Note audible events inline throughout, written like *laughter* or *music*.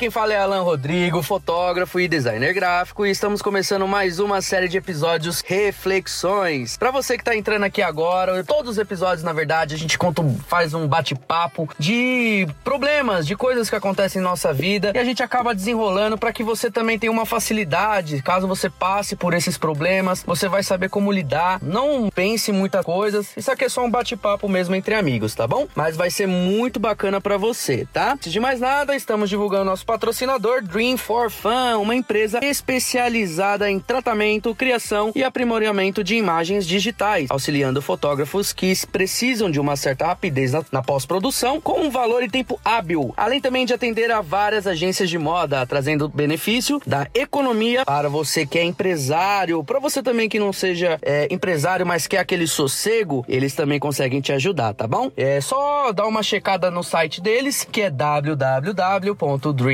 quem fala é Alan Rodrigo, fotógrafo e designer gráfico, e estamos começando mais uma série de episódios Reflexões. Para você que tá entrando aqui agora, todos os episódios, na verdade, a gente conta, faz um bate-papo de problemas, de coisas que acontecem em nossa vida, e a gente acaba desenrolando para que você também tenha uma facilidade, caso você passe por esses problemas, você vai saber como lidar. Não pense muita coisa, isso aqui é só um bate-papo mesmo entre amigos, tá bom? Mas vai ser muito bacana para você, tá? Antes de mais nada, estamos divulgando nosso patrocinador Dream for Fun, uma empresa especializada em tratamento, criação e aprimoramento de imagens digitais, auxiliando fotógrafos que precisam de uma certa rapidez na, na pós-produção com um valor e tempo hábil, além também de atender a várias agências de moda, trazendo benefício da economia para você que é empresário, para você também que não seja é, empresário, mas quer aquele sossego, eles também conseguem te ajudar, tá bom? É só dar uma checada no site deles, que é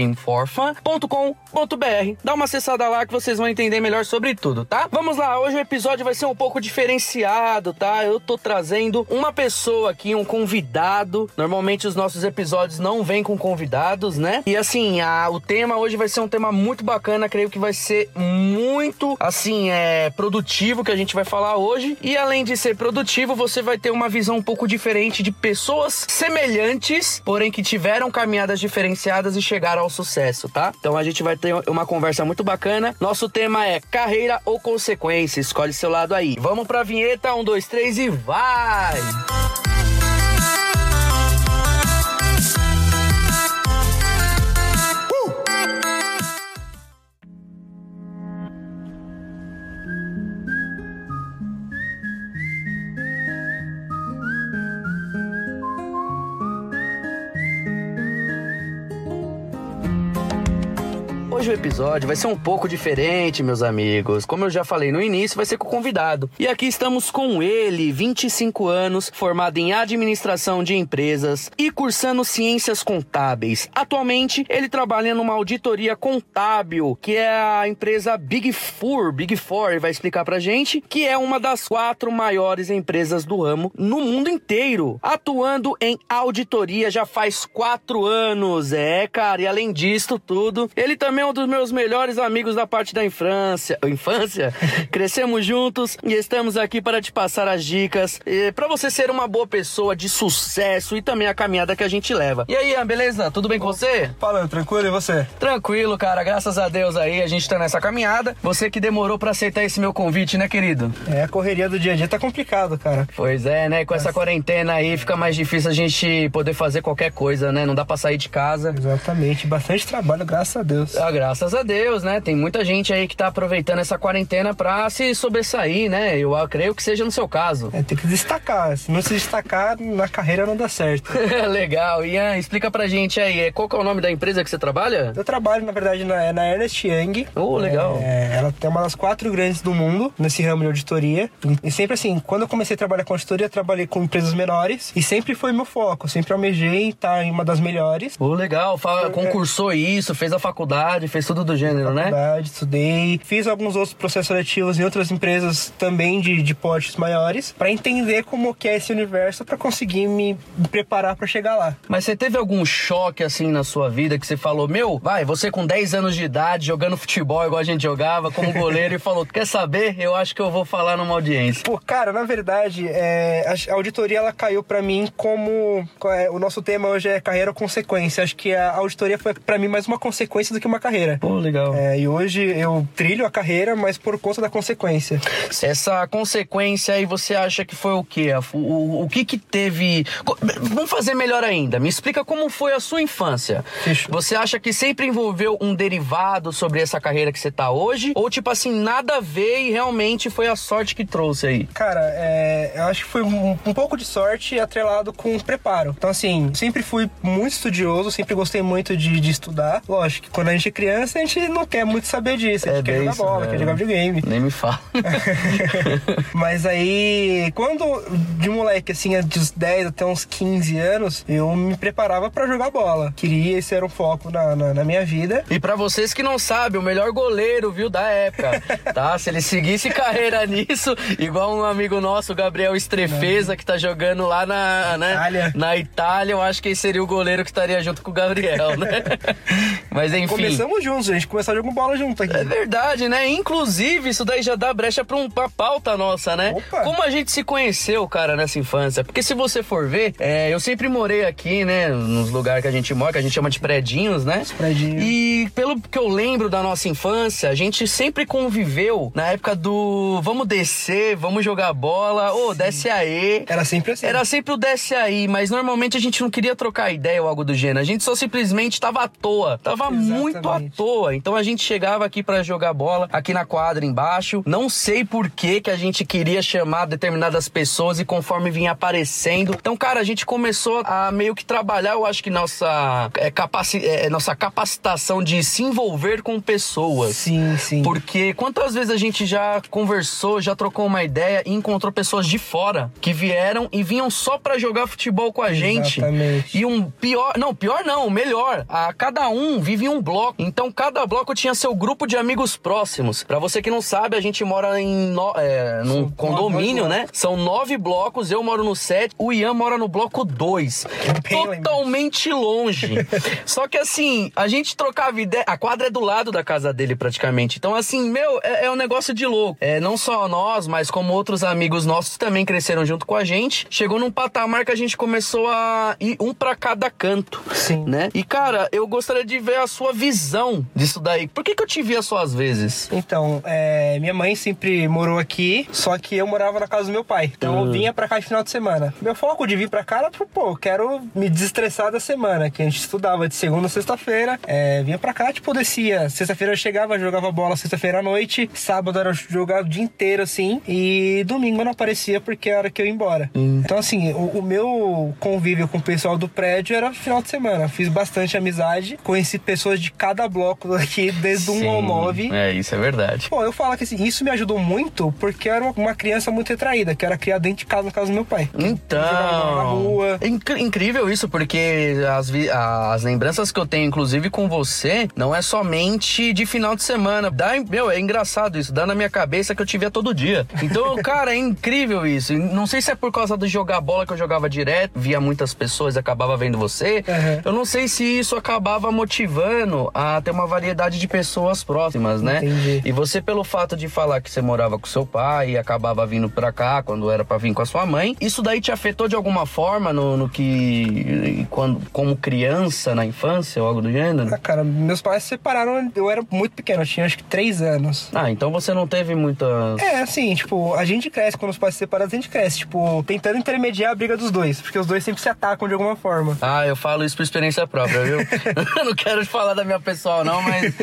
www.dreamforfun.com.br. Dá uma acessada lá que vocês vão entender melhor sobre tudo, tá? Vamos lá, hoje o episódio vai ser um pouco diferenciado, tá? Eu tô trazendo uma pessoa aqui, um convidado. Normalmente os nossos episódios não vêm com convidados, né? E assim, a, o tema hoje vai ser um tema muito bacana, creio que vai ser muito, assim, é produtivo que a gente vai falar hoje. E além de ser produtivo, você vai ter uma visão um pouco diferente de pessoas semelhantes, porém que tiveram caminhadas diferenciadas e chegaram ao sucesso, tá? Então a gente vai ter uma conversa muito bacana. Nosso tema é carreira ou consequência. Escolhe seu lado aí. Vamos pra vinheta, um, dois, três e vai! Hoje o episódio vai ser um pouco diferente, meus amigos. Como eu já falei no início, vai ser com o convidado. E aqui estamos com ele, 25 anos, formado em administração de empresas e cursando ciências contábeis. Atualmente, ele trabalha numa auditoria contábil, que é a empresa Big Four. Big Four, ele vai explicar pra gente, que é uma das quatro maiores empresas do ramo no mundo inteiro, atuando em auditoria já faz quatro anos. É, cara, e além disso tudo, ele também é um dos meus melhores amigos da parte da infância. Infância? *laughs* Crescemos juntos e estamos aqui para te passar as dicas para você ser uma boa pessoa de sucesso e também a caminhada que a gente leva. E aí, Ian, beleza? Tudo bem com você? Falando, tranquilo e você? Tranquilo, cara. Graças a Deus aí a gente tá nessa caminhada. Você que demorou para aceitar esse meu convite, né, querido? É, a correria do dia a dia tá complicado, cara. Pois é, né? Com essa quarentena aí fica mais difícil a gente poder fazer qualquer coisa, né? Não dá pra sair de casa. Exatamente. Bastante trabalho, graças a Deus. Ah, graças a Deus, né? Tem muita gente aí que tá aproveitando essa quarentena pra se sobressair, né? Eu creio que seja no seu caso. É, tem que destacar. Se não se destacar, na carreira não dá certo. *laughs* Legal. Ian, explica pra gente aí, qual que é o nome da empresa que você trabalha? Eu trabalho, na verdade, na, na Ernest Young. Oh, legal. É, ela é uma das quatro grandes do mundo nesse ramo de auditoria. E sempre assim, quando eu comecei a trabalhar com auditoria, eu trabalhei com empresas menores e sempre foi meu foco. Sempre almejei estar em uma das melhores. Oh, legal. Fala, concursou isso, fez a faculdade, fez tudo do gênero, né? Faculdade, estudei. Fiz alguns outros processos seletivos em outras empresas também de, de portes maiores para entender como que é esse universo para conseguir me preparar para chegar lá. Mas você teve algum choque assim na sua vida que você falou, meu, vai, você com 10 anos de idade, jogando futebol igual a gente jogava, como goleiro, e falou, quer saber? Eu acho que eu vou falar numa audiência. Pô, cara, na verdade, é, a auditoria ela caiu para mim como é, o nosso tema hoje é carreira ou consequência. Acho que a auditoria foi para mim mais uma consequência do que uma carreira. Pô, legal. É, e hoje eu trilho a carreira, mas por conta da consequência. Essa consequência aí você acha que foi o quê? O, o, o que que teve... Vamos fazer melhor ainda. Me explica como foi a sua infância. Fechou. Você acha que sempre envolveu um derivado sobre essa carreira que você tá hoje? Ou tipo assim, nada a ver e realmente foi a sorte que trouxe aí? Cara, é, eu acho que foi um, um pouco de sorte atrelado com preparo. Então assim, sempre fui muito estudioso, sempre gostei muito de, de estudar. Lógico que quando a gente é criança, a gente não quer muito saber disso. A gente É quer jogar isso, bola, né? quer jogar videogame. Nem me fala. *laughs* Mas aí, quando de moleque, assim, dos 10 até uns 15 anos, eu me preparava pra jogar bola. Queria, esse era um foco na, na, na minha vida. E pra vocês que não sabem, o melhor goleiro, viu, da época, tá? *laughs* Se ele seguisse carreira nisso, igual um amigo nosso, o Gabriel Estrefeza, que tá jogando lá na, né, Itália. na Itália, eu acho que ele seria o goleiro que estaria junto com o Gabriel, né? *laughs* Mas enfim. Começamos juntos, a gente começou a jogar bola junto aqui. É verdade, né? Inclusive, isso daí já dá brecha pra um, uma pauta nossa, né? Opa. Como a gente se conheceu, cara, nessa infância? Porque se você for ver, é, eu sempre morei aqui, né? Nos lugares que a gente mora, que a gente chama de predinhos, né? predinhos. E pelo que eu lembro da nossa infância, a gente sempre conviveu na época do vamos descer, vamos jogar bola, ô, desce aí. Era sempre assim. Era sempre o desce aí, mas normalmente a gente não queria trocar ideia ou algo do gênero. A gente só simplesmente tava à toa. Tava muito à Toa. Então a gente chegava aqui pra jogar bola, aqui na quadra embaixo. Não sei por que que a gente queria chamar determinadas pessoas e conforme vinha aparecendo. Então, cara, a gente começou a meio que trabalhar, eu acho que nossa, é, capaci é, nossa capacitação de se envolver com pessoas. Sim, sim. Porque quantas vezes a gente já conversou, já trocou uma ideia e encontrou pessoas de fora que vieram e vinham só pra jogar futebol com a gente. Exatamente. E um pior, não, pior não, melhor. A cada um vive em um bloco. Então cada bloco tinha seu grupo de amigos próximos. Pra você que não sabe, a gente mora em no, é, num condomínio, né? São nove blocos, eu moro no sete, o Ian mora no bloco dois. Totalmente longe. *laughs* Só que assim, a gente trocava ideia. A quadra é do lado da casa dele, praticamente. Então, assim, meu, é, é um negócio de louco. É, não só nós, mas como outros amigos nossos também cresceram junto com a gente. Chegou num patamar que a gente começou a ir um pra cada canto. Sim. Né? E, cara, eu gostaria de ver a sua visão disso daí. Por que, que eu te via só às vezes? Então, é, minha mãe sempre morou aqui, só que eu morava na casa do meu pai. Então eu vinha pra cá de final de semana. Meu foco de vir pra cá era, pro, pô, eu quero me desestressar da semana, que a gente estudava de segunda a sexta-feira. É, vinha pra cá, tipo, descia. Sexta-feira eu chegava, jogava bola sexta-feira à noite. Sábado era jogar o dia inteiro, assim. E domingo eu não aparecia porque era a hora que eu ia embora. Então, assim, o, o meu convívio com o pessoal do prédio era final de semana. Fiz bastante amizade. Conheci pessoas de cada bloco aqui, desde um ao Sim, nove. É, isso é verdade. Bom, eu falo que assim, isso me ajudou muito porque eu era uma- criança muito retraída, que era criada dentro de casa, na casa do meu pai. Bola na Então, rua. é inc- incrível isso, porque as, as lembranças que eu tenho, inclusive com você, não é somente de final de semana. Dá, meu, é engraçado isso, dá na minha cabeça que eu te via todo dia. Então, *laughs* cara, é incrível isso. Não sei se é por causa de jogar bola que eu jogava direto, via muitas pessoas e acabava vendo você. Uhum. Eu não sei se isso acabava motivando a ter uma variedade de pessoas próximas, né? Entendi. E você, pelo fato de falar que você morava com seu pai e acabava vindo pra cá quando era pra vir com a sua mãe, isso daí te afetou de alguma forma no, no que. Quando, como criança, na infância ou algo do gênero? Ah, cara, meus pais se separaram, eu era muito pequeno, eu tinha acho que três anos. Ah, então você não teve muitas. É, assim, tipo, a gente cresce quando os pais se separam, a gente cresce, tipo, tentando intermediar a briga dos dois, porque os dois sempre se atacam de alguma forma. Ah, eu falo isso por experiência própria, viu? *laughs* Eu não quero falar da minha pessoal, não, mas.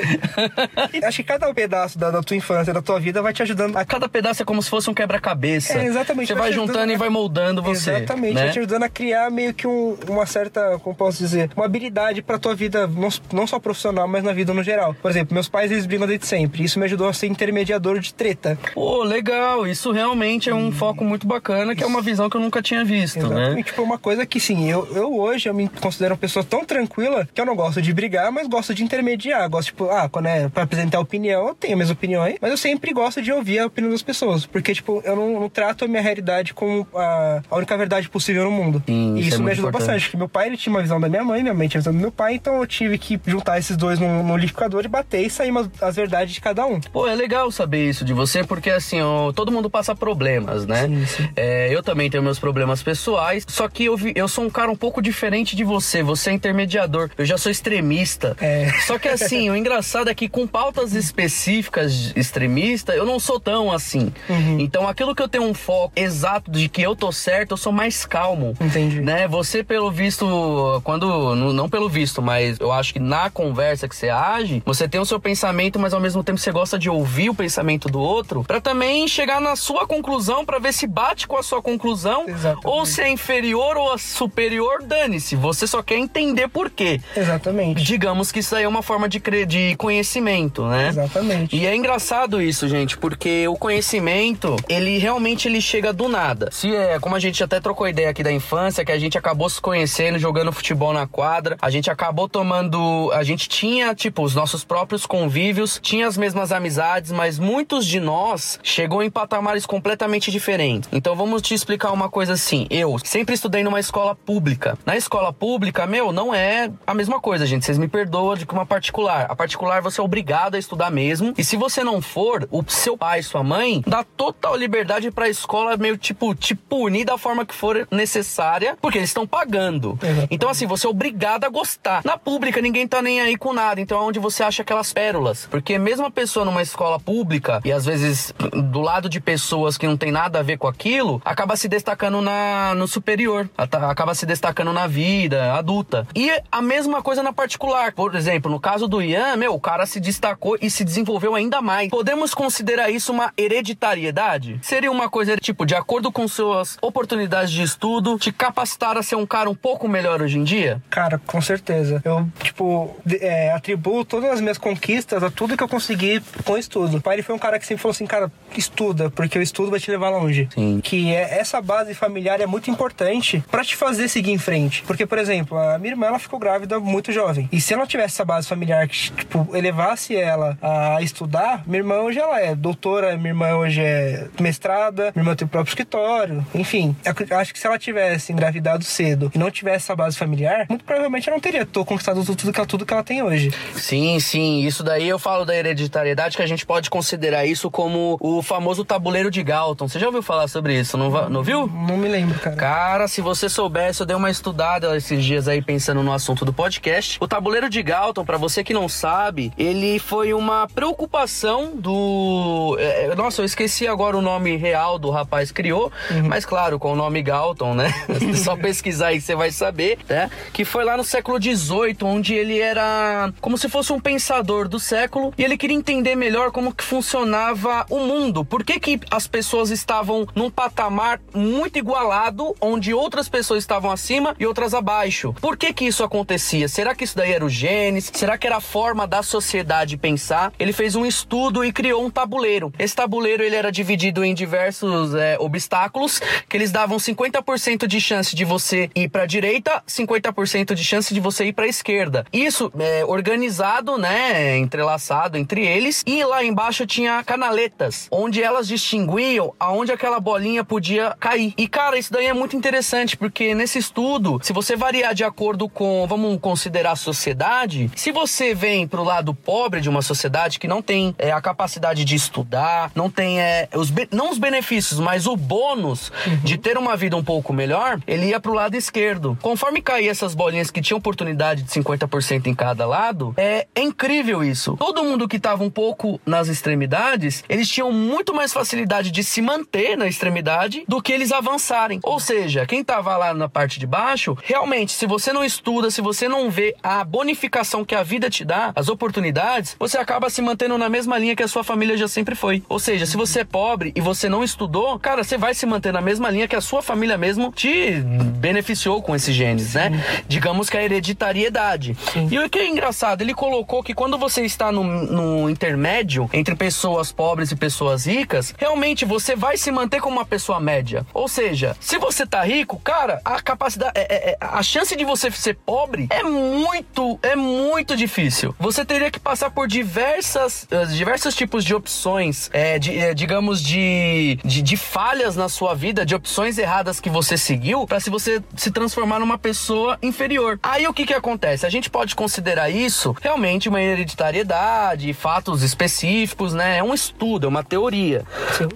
*laughs* Acho que cada pedaço da, da tua infância, da tua vida, vai te ajudando a Cada pedaço é como se fosse um quebra-cabeça. É, exatamente. Você vai te juntando ajudando e a- vai moldando você. Exatamente, Né? vai te ajudando a criar meio que um- uma certa, como posso dizer, uma habilidade pra tua vida, não, não só profissional, mas na vida no geral. Por exemplo, meus pais eles brigam desde sempre. Isso me ajudou a ser intermediador de treta. Pô, legal. Isso realmente é um foco muito bacana, que é uma visão que eu nunca tinha visto, né? Exatamente. Tipo, uma coisa que sim, eu, eu hoje eu me considero uma pessoa tão tranquila que eu não gosto de brigar, mas gosto de intermediar. Gosto, tipo, ah, quando é pra apresentar opinião, eu tenho minhas opiniões, mas eu sempre gosto de ouvir a opinião das pessoas. Porque, tipo, eu não, não trato a minha realidade como a, a única verdade possível no mundo. Sim, e isso isso, é me ajudou importante. bastante. Porque meu pai ele tinha uma visão da minha mãe, minha mãe tinha uma visão do meu pai, então eu tive que juntar esses dois no, no liquidificador e bater e sair umas- as verdades de cada um. Pô, é legal saber isso de você, porque assim, ó, todo mundo passa problemas, né? Sim, sim. É, eu também tenho meus problemas pessoais, só que eu, vi- eu sou um cara um pouco diferente de você. Você é intermediador, eu já sou extremista. É. Só que assim, o engraçado é que com pautas específicas extremistas, eu não sou tão assim. Uhum. Então aquilo que eu tenho um foco exato de que eu tô certo, eu sou mais calmo. Entendi. Né? Você, pelo visto, quando. Não pelo visto, mas eu acho que na conversa que você age, você tem o seu pensamento, mas ao mesmo tempo você gosta de ouvir o pensamento do outro, pra também chegar na sua conclusão, pra ver se bate com a sua conclusão, Exatamente. ou se é inferior ou superior, dane-se. Você só quer entender por quê. Exatamente. Digamos que isso aí é uma forma de, cre- de conhecimento, né? Exatamente. E é engraçado isso, gente, porque o conhecimento, ele realmente ele chega do nada. Se é, como a gente até trocou ideia aqui da infância, que a gente acabou se conhecendo, jogando futebol na quadra, a gente acabou tomando, a gente tinha, tipo, os nossos próprios convívios, tinha as mesmas amizades, mas muitos de nós chegou em patamares completamente diferentes. Então vamos te explicar uma coisa assim, eu sempre estudei numa escola pública. Na escola pública, meu, não é a mesma coisa, gente, vocês me perdoem perdoa do que uma particular. A particular você é obrigado a estudar mesmo. E se você não for, o seu pai, sua mãe, dá total liberdade pra escola meio tipo te punir da forma que for necessária, porque eles estão pagando. Exatamente. Então, assim, você é obrigado a gostar. Na pública, ninguém tá nem aí com nada. Então, é onde você acha aquelas pérolas. Porque mesmo a pessoa numa escola pública, e às vezes do lado de pessoas que não tem nada a ver com aquilo, acaba se destacando na, no superior. Acaba se destacando na vida adulta. E a mesma coisa na particular. Por exemplo, no caso do Ian, meu, o cara se destacou e se desenvolveu ainda mais. Podemos considerar isso uma hereditariedade? Seria uma coisa, tipo, de acordo com suas oportunidades de estudo, te capacitar a ser um cara um pouco melhor hoje em dia? Cara, com certeza. Eu, tipo, é, atribuo todas as minhas conquistas a tudo que eu consegui com estudo. O pai ele foi um cara que sempre falou assim, cara, estuda, porque o estudo vai te levar longe. Sim. Que é, essa base familiar é muito importante pra te fazer seguir em frente. Porque, por exemplo, a minha irmã, ela ficou grávida muito jovem. E se ela tivesse essa base familiar que, tipo, elevasse ela a estudar, minha irmã hoje ela é doutora, minha irmã hoje é mestrada, minha irmã tem o próprio escritório. Enfim, eu acho que se ela tivesse engravidado cedo e não tivesse essa base familiar, muito provavelmente ela não teria conquistado tudo, tudo, que ela- tudo que ela tem hoje. Sim, sim. Isso daí eu falo da hereditariedade, que a gente pode considerar isso como o famoso tabuleiro de Galton. Você já ouviu falar sobre isso? Não, não viu? Não me lembro, cara. Cara, se você soubesse, eu dei uma estudada esses dias aí pensando no assunto do podcast. O tabuleiro de Galton, pra você que não sabe, ele foi uma preocupação do. é, é, nossa, eu esqueci agora o nome real do rapaz que criou, mas claro, com o nome Galton, né? *laughs* Só pesquisar aí que você vai saber, né? Que foi lá no século XVIII, onde ele era como se fosse um pensador do século e ele queria entender melhor como que funcionava o mundo. Por que, que as pessoas estavam num patamar muito igualado, onde outras pessoas estavam acima e outras abaixo? Por que que isso acontecia? Será que isso daí era o genes? Será que era a forma da sociedade pensar? Ele fez um estudo e criou um tabuleiro. Esse tabuleiro ele era dividido em diversos é, obstáculos que eles davam 50% de chance de você ir para direita, 50% de chance de você ir para esquerda. Isso é organizado, né, entrelaçado entre eles. E lá embaixo tinha canaletas, onde elas distinguiam aonde aquela bolinha podia cair. E cara, isso daí é muito interessante porque nesse estudo, se você variar de acordo com, vamos considerar a sociedade, se você vem pro lado pobre de uma sociedade que não tem é, a capacidade de estudar, não tem é, os não os benefícios, mas o bônus de ter uma vida um pouco melhor, ele ia pro lado esquerdo. Conforme caía essas bolinhas que tinham oportunidade de 50% em cada lado, é, é incrível isso. Todo mundo que tava um pouco nas extremidades, eles tinham muito mais facilidade de se manter na extremidade do que eles avançarem. Ou seja, quem tava lá na parte de baixo, realmente, se você não estuda, se você não vê a bonificação que a vida te dá, as oportunidades, você acaba se mantendo na mesma linha que a sua família já sempre foi. Ou seja, se você é pobre e você não estudou, cara, você vai se manter na mesma linha que a sua família mesmo te beneficiou com esses genes, né? Digamos que a hereditariedade. E o que é engraçado, ele colocou que quando você está no, no intermédio entre pessoas pobres e pessoas ricas, realmente você vai se manter como uma pessoa média. Ou seja, se você tá rico, cara, a capacidade, é- é- é- a chance de você ser pobre é muito, é muito difícil. Você teria que passar por diversas, eh, diversos tipos de opções, é, de, eh, digamos de, de, de falhas na sua vida, de opções erradas que você seguiu, para se você se transformar numa pessoa inferior. Aí o que que acontece? A gente pode considerar isso realmente uma hereditariedade, fatos específicos, né? É um estudo, é uma teoria.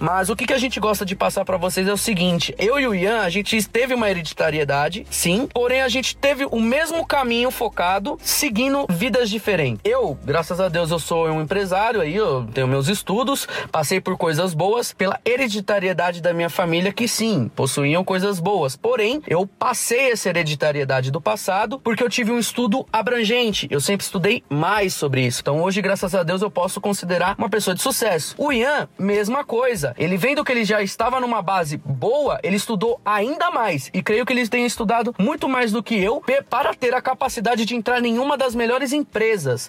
Mas o que que a gente gosta de passar para vocês é o seguinte: eu e o Ian, a gente teve uma hereditariedade, sim, porém a gente teve o mesmo caminho focado, seguindo vidas diferentes. Eu, graças a Deus, eu sou um empresário aí, eu tenho meus estudos, passei por coisas boas, pela hereditariedade da minha família, que sim, possuíam coisas boas. Porém, eu passei essa hereditariedade do passado porque eu tive um estudo abrangente. Eu sempre estudei mais sobre isso. Então hoje, graças a Deus, eu posso considerar uma pessoa de sucesso. O Ian, mesma coisa. Ele vendo que ele já estava numa base boa, ele estudou ainda mais. E creio que ele tenha estudado muito mais do que eu para ter a capacidade de entrar em uma das melhores empresas.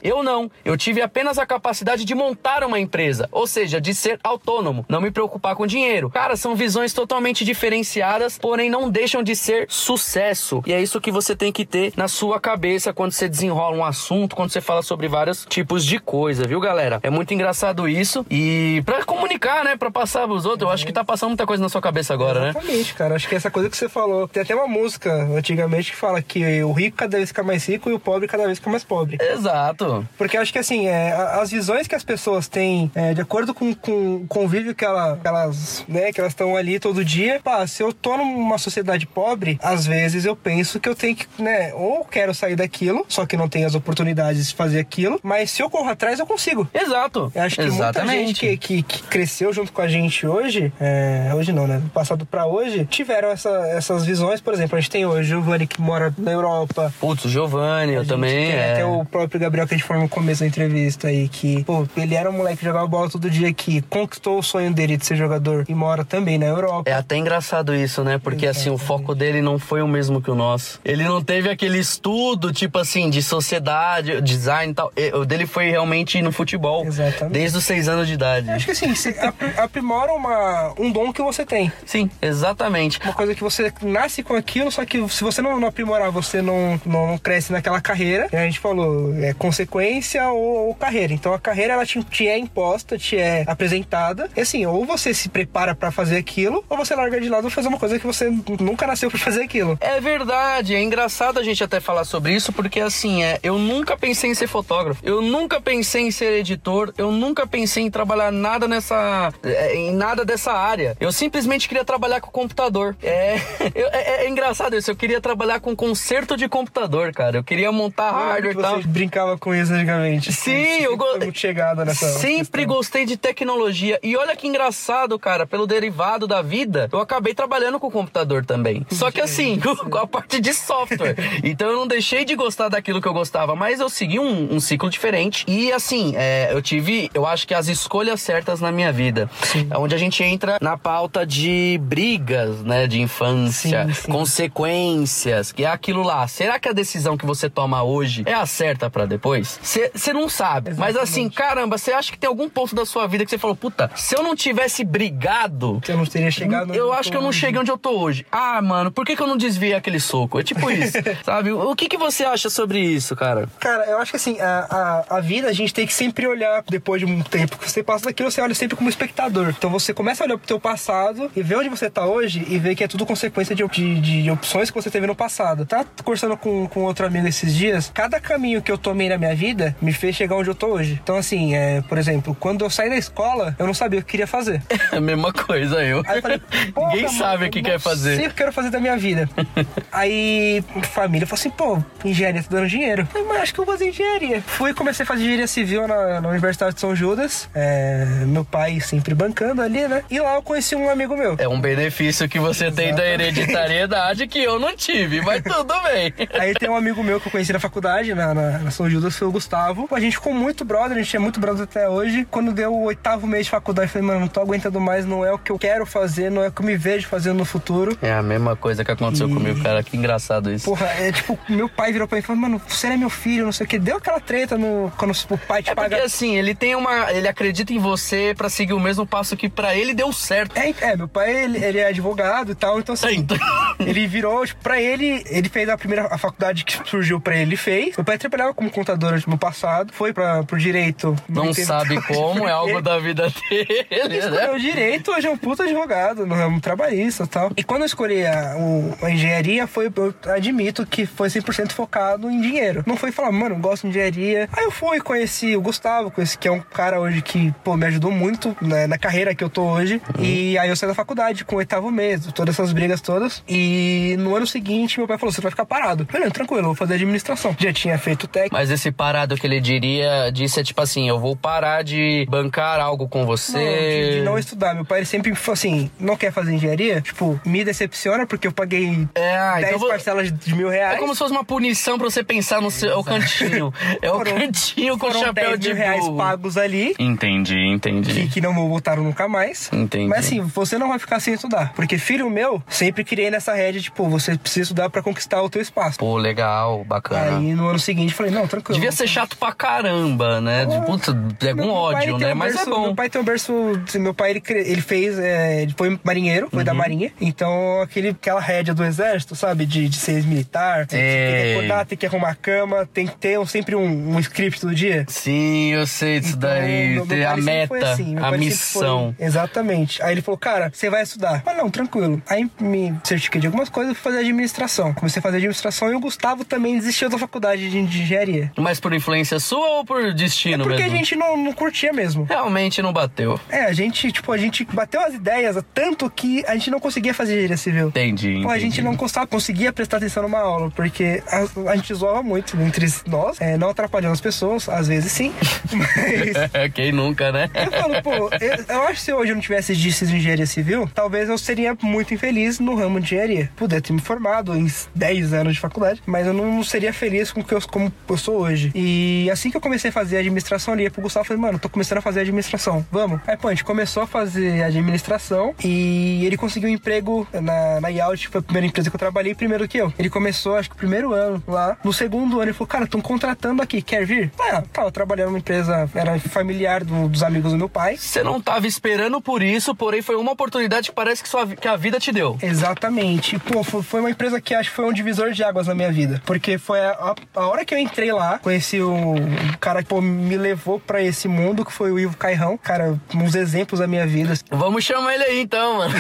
Eu não. Eu tive apenas a capacidade de montar uma empresa. Ou seja, de ser autônomo. Não me preocupar com dinheiro. Cara, são visões totalmente diferenciadas, porém não deixam de ser sucesso. E é isso que você tem que ter na sua cabeça quando você desenrola um assunto, quando você fala sobre vários tipos de coisa, viu, galera? É muito engraçado isso. E pra comunicar, né? Pra passar pros outros, eu acho que tá passando muita coisa na sua cabeça agora, né? Exatamente, cara. Acho que essa coisa que você falou. Tem até uma música antigamente que fala que o rico cada vez fica mais rico e o pobre cada vez fica mais pobre. Exato. Porque acho que assim, é, as visões que as pessoas têm, é, de acordo com, com o convívio que, ela, que elas, né, que elas estão ali todo dia, pá, se eu tô numa sociedade pobre, às vezes eu penso que eu tenho que, né, ou quero sair daquilo, só que não tenho as oportunidades de fazer aquilo, mas se eu corro atrás, eu consigo. Exato. Eu acho que Exatamente. muita gente que, que, que cresceu junto com a gente hoje, é, hoje não, né? Do passado pra hoje, tiveram essa, essas visões. Por exemplo, a gente tem hoje o Giovanni que mora na Europa. Putz, o Giovanni, eu também. tem É. O próprio Gabriel que a gente falou no começo da entrevista aí, que, pô, ele era um moleque que jogava bola todo dia aqui, conquistou o sonho dele de ser jogador e mora também na Europa. É até engraçado isso, né? Porque assim, o foco dele não foi o mesmo que o nosso. Ele não teve aquele estudo, tipo assim, de sociedade, design e tal. O dele foi realmente no futebol. Exatamente. Desde os seis anos de idade. Eu Acho que assim, você ap- aprimora uma, um dom que você tem. Sim, exatamente. Uma coisa que você nasce com aquilo, só que se você não, não aprimorar, você não, não cresce naquela carreira. E a gente falou, é consequência ou, ou carreira. Então a carreira ela te, te é imposta, te é apresentada. E assim, ou você se prepara pra fazer aquilo, ou você larga de lado e fazer uma coisa que você nunca nasceu pra fazer aquilo. É verdade, é engraçado a gente até falar sobre isso, porque assim, é, eu nunca pensei em ser fotógrafo, eu nunca pensei em ser editor, eu nunca pensei em trabalhar nada nessa. é, em nada dessa área. Eu simplesmente queria trabalhar com computador. É, *laughs* é, é engraçado isso, eu queria trabalhar com conserto de computador, cara. Eu queria montar hardware e tal. Brincava com isso antigamente. Sim, eu sempre go- muito nessa. Sempre questão. gostei de tecnologia. E olha que engraçado, cara, pelo derivado da vida, eu acabei trabalhando com computador também. Só que assim, *laughs* com a parte de software. Então eu não deixei de gostar daquilo que eu gostava, mas eu segui um, um ciclo diferente. E assim, é, eu tive, eu acho que as escolhas certas na minha vida. É onde a gente entra na pauta de brigas, né, de infância, Sim, sim. consequências, que é aquilo lá. Será que a decisão que você toma hoje é a certa pra depois? Você não sabe. Mas assim, caramba, você acha que tem algum ponto da sua vida que você falou, puta, se eu não tivesse brigado, Você não teria chegado. eu acho que eu não tô cheguei onde eu tô hoje. Ah, mano, por que, que eu não desviei aquele soco? É tipo isso, *laughs* sabe? O que, que você acha sobre isso, cara? Cara, eu acho que assim, a, a, a vida a gente tem que sempre olhar depois de um tempo que você passa daquilo, você olha sempre como espectador. Então você começa a olhar pro teu passado e ver onde você tá hoje e ver que é tudo consequência de, de, de opções que você teve no passado. Tá conversando com, com outro amigo esses dias, cada caminho que eu tomei na minha vida me fez chegar onde eu tô hoje. Então, assim, é, por exemplo, quando eu saí da escola, eu não sabia o que queria fazer. *laughs* É a mesma coisa, eu. Aí eu falei, *laughs* "Porra, Ninguém mano, sabe o que quer fazer. sei o que eu quero fazer da minha vida. *laughs* Aí, família falou assim, pô, engenharia tá dando dinheiro. Eu falei, mas acho que eu vou fazer engenharia. Fui e comecei a fazer engenharia civil na, na Universidade de São Judas. É, meu pai sempre bancando ali, né? E lá eu conheci um amigo meu. É um benefício que você tem da hereditariedade que eu não tive, mas tudo bem. Aí tem um amigo meu que eu conheci na faculdade, na, na, na São Judas, foi o Gustavo. A gente ficou muito brother, a gente é muito brother até hoje. Quando deu o oitavo mês de faculdade, eu falei, mano, não tô aguentando mais, não é o que eu quero fazer, não é o que eu me vejo fazendo no futuro. É a mesma coisa que aconteceu E- comigo, cara. Que engraçado isso. Porra, é tipo, meu pai virou pra mim e falou, mano, você é meu filho, não sei o que. Deu aquela treta no, quando o pai te É porque paga. assim, ele tem uma. Ele acredita em você pra seguir o mesmo passo que pra ele deu certo. É, é, meu pai, ele, ele é advogado e tal, então assim, Então- ele virou, tipo, pra ele, ele fez a primeira a faculdade que surgiu pra ele, ele fez. Meu pai trabalhava como contador no passado, foi pra, pro direito. Não sabe *laughs* como, é algo da vida dele, Ele né? escolheu direito, hoje é um puta advogado no ramo trabalhista e tal. E quando eu escolhi a, o- a engenharia, foi, eu admito que foi 100% focado em dinheiro. Não foi falar, mano, eu gosto de engenharia. Aí eu fui, conheci o Gustavo, conheci, que é um cara hoje que, pô, me ajudou muito né, na carreira que eu tô hoje. E aí eu saí da faculdade com o oitavo mês, todas essas brigas todas. E no ano seguinte, meu pai falou, você vai ficar parado. Eu Falei, tranquilo, eu vou fazer administração. Já tinha feito técnico. Mas esse parado que ele diria, disse é tipo assim, eu vou parar de bancar algo com você. Não, de, de não estudar. Meu pai sempre falou assim: não quer fazer engenharia? Tipo, me decepciona porque eu paguei É, ah, 10 então vou- parcelas de mil É reais. como se fosse uma punição pra você pensar no seu é o cantinho. *laughs* É o Foram- cantinho com Foram chapéu 10 de mil reais pagos ali. Entendi, Que, entendi. que não voltaram nunca mais. Entendi. Mas assim, você não vai ficar sem estudar. Porque filho meu, sempre criei nessa rede, tipo, você precisa estudar pra conquistar o teu espaço. Pô, legal, bacana. Aí no ano seguinte falei, não, tranquilo. Devia ser chato pra caramba, né? De, é Meu- com meu pai ódio, né? um Mas berço- é bom. Meu pai tem um berço. Meu pai, ele, ele fez. é, ele foi marinheiro, foi Uhum. da Marinha. Então, aquele, aquela rédea do exército, sabe? De, de ser militar. Tem, tem que Sei. acordar, tem que arrumar a cama, tem que ter um- sempre um, um script do dia. Sim, eu sei disso Então, daí. meu- meu Ter a meta, assim, a missão. foi- Exatamente. Aí ele falou, cara, você vai estudar. Ah, não, tranquilo. Aí me certifiquei de algumas coisas e fui fazer administração. Comecei a fazer administração e o Gustavo também desistiu da faculdade de engenharia. Mas por influência sua ou por destino É porque mesmo? a gente não, não curtia mesmo. Realmente não bateu. É, a gente, tipo, a gente bateu as ideias tanto que a gente não conseguia fazer engenharia civil. Entendi. Pô, a gente não gostava, conseguia prestar atenção numa aula, porque a, a gente zoava muito entre nós, é, não atrapalhando as pessoas, às vezes sim, *laughs* mas *laughs* Quem nunca, né? eu falo, pô, eu, eu acho que se hoje eu não tivesse decidido engenharia civil, talvez eu seria muito infeliz no ramo de engenharia. Poder ter me formado em 10 anos de faculdade, mas eu não seria feliz com que eu, como eu sou hoje. E assim que eu comecei a fazer administração, eu liguei pro Gustavo e falei, mano, tô começando a fazer administração, vamos. Aí, pô, a gente começou a fazer administração e ele conseguiu um emprego na, na Yacht, foi a primeira empresa que eu trabalhei primeiro que eu. Ele começou, acho que o primeiro ano lá. No segundo ano, ele falou, cara, estão contratando aqui, quer vir? Ah, tava trabalhando numa empresa, era familiar do- dos amigos do meu pai. Você não tava esperando por isso, porém foi uma oportunidade que parece que, sua, que a vida te deu. Exatamente. Pô, fo- foi uma empresa que acho que foi um divisor de águas na minha vida. Porque foi a, a- a hora que eu entrei lá, conheci o, cara que pô, me levou pra esse mundo, que foi o Ivo Cairrão. Cara, uns exemplos da minha vida. Vamos chamar ele aí então, mano.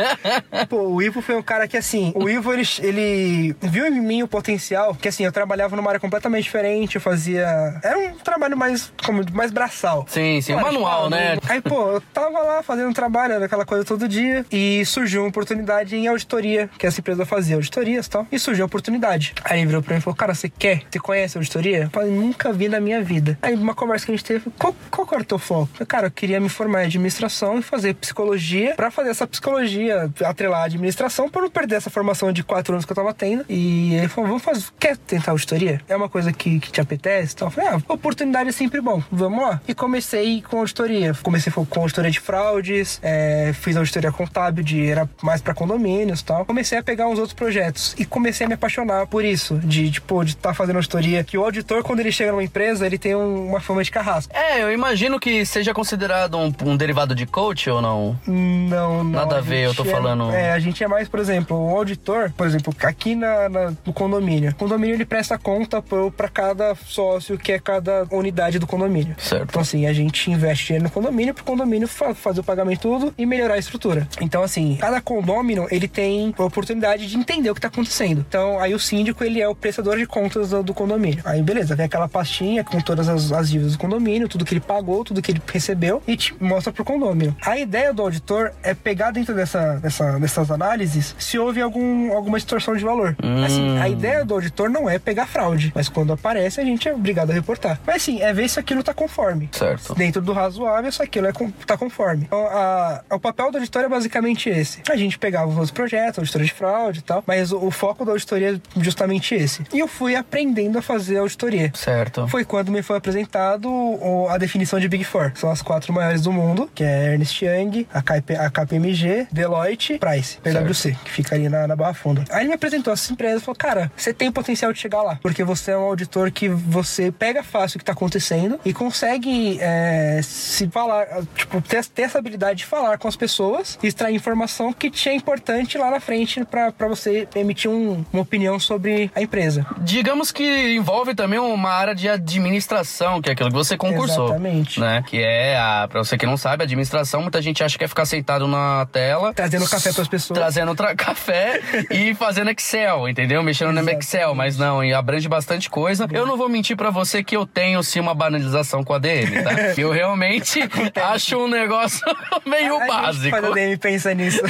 *laughs* Pô, o Ivo foi um cara que, assim, o Ivo, ele, ele viu em mim o potencial, que, assim, eu trabalhava numa área completamente diferente, eu fazia... Era um trabalho mais, como, mais braçal. sim, sim, um era, tipo, manual, ah, né? Aí, pô, eu tava lá fazendo um trabalho, era aquela coisa todo dia, e surgiu uma oportunidade em auditoria, que essa empresa fazia auditorias e tal, e surgiu a oportunidade. Aí ele virou pra mim e falou, cara, você quer? Você conhece a auditoria? Eu falei, nunca vi na minha vida. Aí, numa conversa que a gente teve, qual, qual era o teu foco? Eu cara, eu queria me formar em administração e fazer psicologia, pra fazer essa psicologia, atrelar a administração, pra não perder essa formação de quatro anos que eu tava tendo. E ele falou, vamos fazer, quer tentar auditoria? É uma coisa que, que te apetece e tal? Eu falei, ah, oportunidade é sempre bom, vamos lá. E comecei com auditoria. Comecei com auditoria de fraudes, é, fiz auditoria contábil, de, era mais pra condomínios e tal. Comecei a pegar uns outros projetos e comecei a me apaixonar por isso, de, tipo, de estar fazendo auditoria. Que o auditor, quando ele chega numa empresa, ele tem um- uma fama de carrasco. É, eu imagino que seja considerado um, um derivado de coach ou não? Não, não. Nada a ver, eu tô é- falando- É, a gente é mais, por exemplo, o auditor, por exemplo, aqui na, na- no condomínio. O condomínio ele presta conta pra cada sócio, que é cada unidade do condomínio. Certo. Então, assim, a gente investe dinheiro no condomínio pro condomínio fa- fazer o pagamento tudo e melhorar a estrutura. Então, assim, cada condômino ele tem a oportunidade de entender o que tá acontecendo. Então, aí o síndico ele é o prestador de contas do, do condomínio. Aí, beleza, vem aquela pastinha com todas as, as dívidas do condomínio, tudo que ele pagou, tudo que ele recebeu e te mostra pro condomínio. A ideia do auditor é pegar dentro dessa, dessa, dessas análises se houve algum, alguma distorção de valor. Assim, a ideia do auditor não é pegar fraude, mas quando aparece a gente é obrigado a reportar. Mas assim, é ver se aquilo tá conforme Certo. dentro do razoável, se aquilo é, tá conforme. Então, a- o papel da auditoria é basicamente esse. A gente pegava os outros projetos, auditoria de fraude e tal, mas o, o foco da auditoria é justamente esse. E eu fui aprendendo a fazer auditoria. Certo. Foi quando me foi apresentado a definição de Big Four. São as quatro maiores do mundo, que é Ernst Young, a, KP, a KPMG, Deloitte, Price, PwC, que fica ali na, na Barra Funda. Aí ele me apresentou essa empresa e falou, cara, você tem potencial de chegar lá, porque você é um auditor que você pega fácil o que tá acontecendo e consegue é, se falar, tipo, ter, ter essa habilidade de falar com as pessoas e extrair informação que te é importante lá na frente pra você emitir um- uma opinião sobre a empresa. Digamos que envolve também uma área de administração, que é aquilo que você concursou. Exatamente. Né? Que é, a, pra você que não sabe, administração, muita gente acha que é ficar sentado na tela. Trazendo café pras pessoas. Trazendo tra- *laughs* café e fazendo Excel, entendeu? Mexendo no Excel, mas não, e abrange bastante coisa. Eu não vou mentir pra você que eu tenho sim uma banalização com a DM, tá? *laughs* Eu realmente acho um negócio *laughs* meio A gente básico. faz a DM pensa nisso.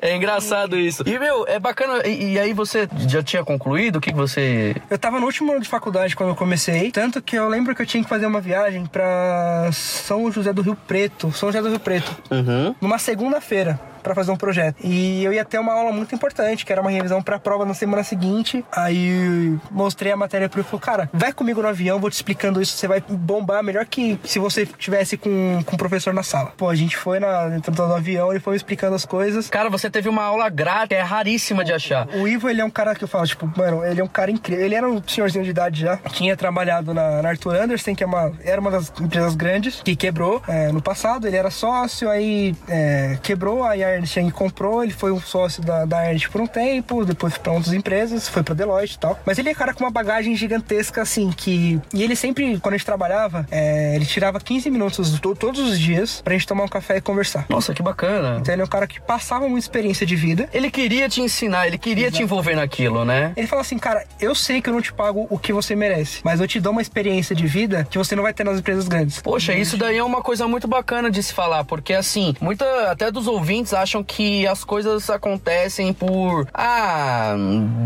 é engraçado isso. E, meu, é bacana. E, e aí você já tinha concluído? O que, que você. Eu tava no último ano de faculdade quando eu comecei, tanto que eu lembro que eu tinha que fazer uma viagem pra São José do Rio Preto, São José do Rio Preto, Uhum. numa segunda-feira. Pra fazer um projeto. E eu ia ter uma aula muito importante, que era uma revisão pra prova na semana seguinte. Aí mostrei a matéria pro ele falou: Cara, vai comigo no avião, vou te explicando isso. Você vai bombar melhor que se você tivesse com, com o professor na sala. Pô, a gente foi na, dentro do avião, ele foi me explicando as coisas. Cara, você teve uma aula grátis, é raríssima de achar. O Ivo, ele é um cara que eu falo, tipo, mano, ele é um cara incrível. Ele era um senhorzinho de idade já. Tinha trabalhado na, na Arthur Anderson, que é uma, era uma das empresas grandes, que quebrou é, no passado. Ele era sócio, aí é, quebrou, aí a Ernst Young comprou, ele foi um sócio da, da Ernst por um tempo, depois foi pra outras empresas, foi pra Deloitte e tal. Mas ele é cara com uma bagagem gigantesca, assim, que... E ele sempre, quando a gente trabalhava, é, ele tirava 15 minutos to- todos os dias pra gente tomar um café e conversar. Nossa, que bacana. Então ele é um cara que passava muita experiência de vida. Ele queria te ensinar, ele queria te envolver naquilo, né? Ele fala assim, cara, eu sei que eu não te pago o que você merece, mas eu te dou uma experiência de vida que você não vai ter nas empresas grandes. Poxa, isso daí é uma coisa muito bacana de se falar, porque assim, muita até dos ouvintes acham que as coisas acontecem por ah,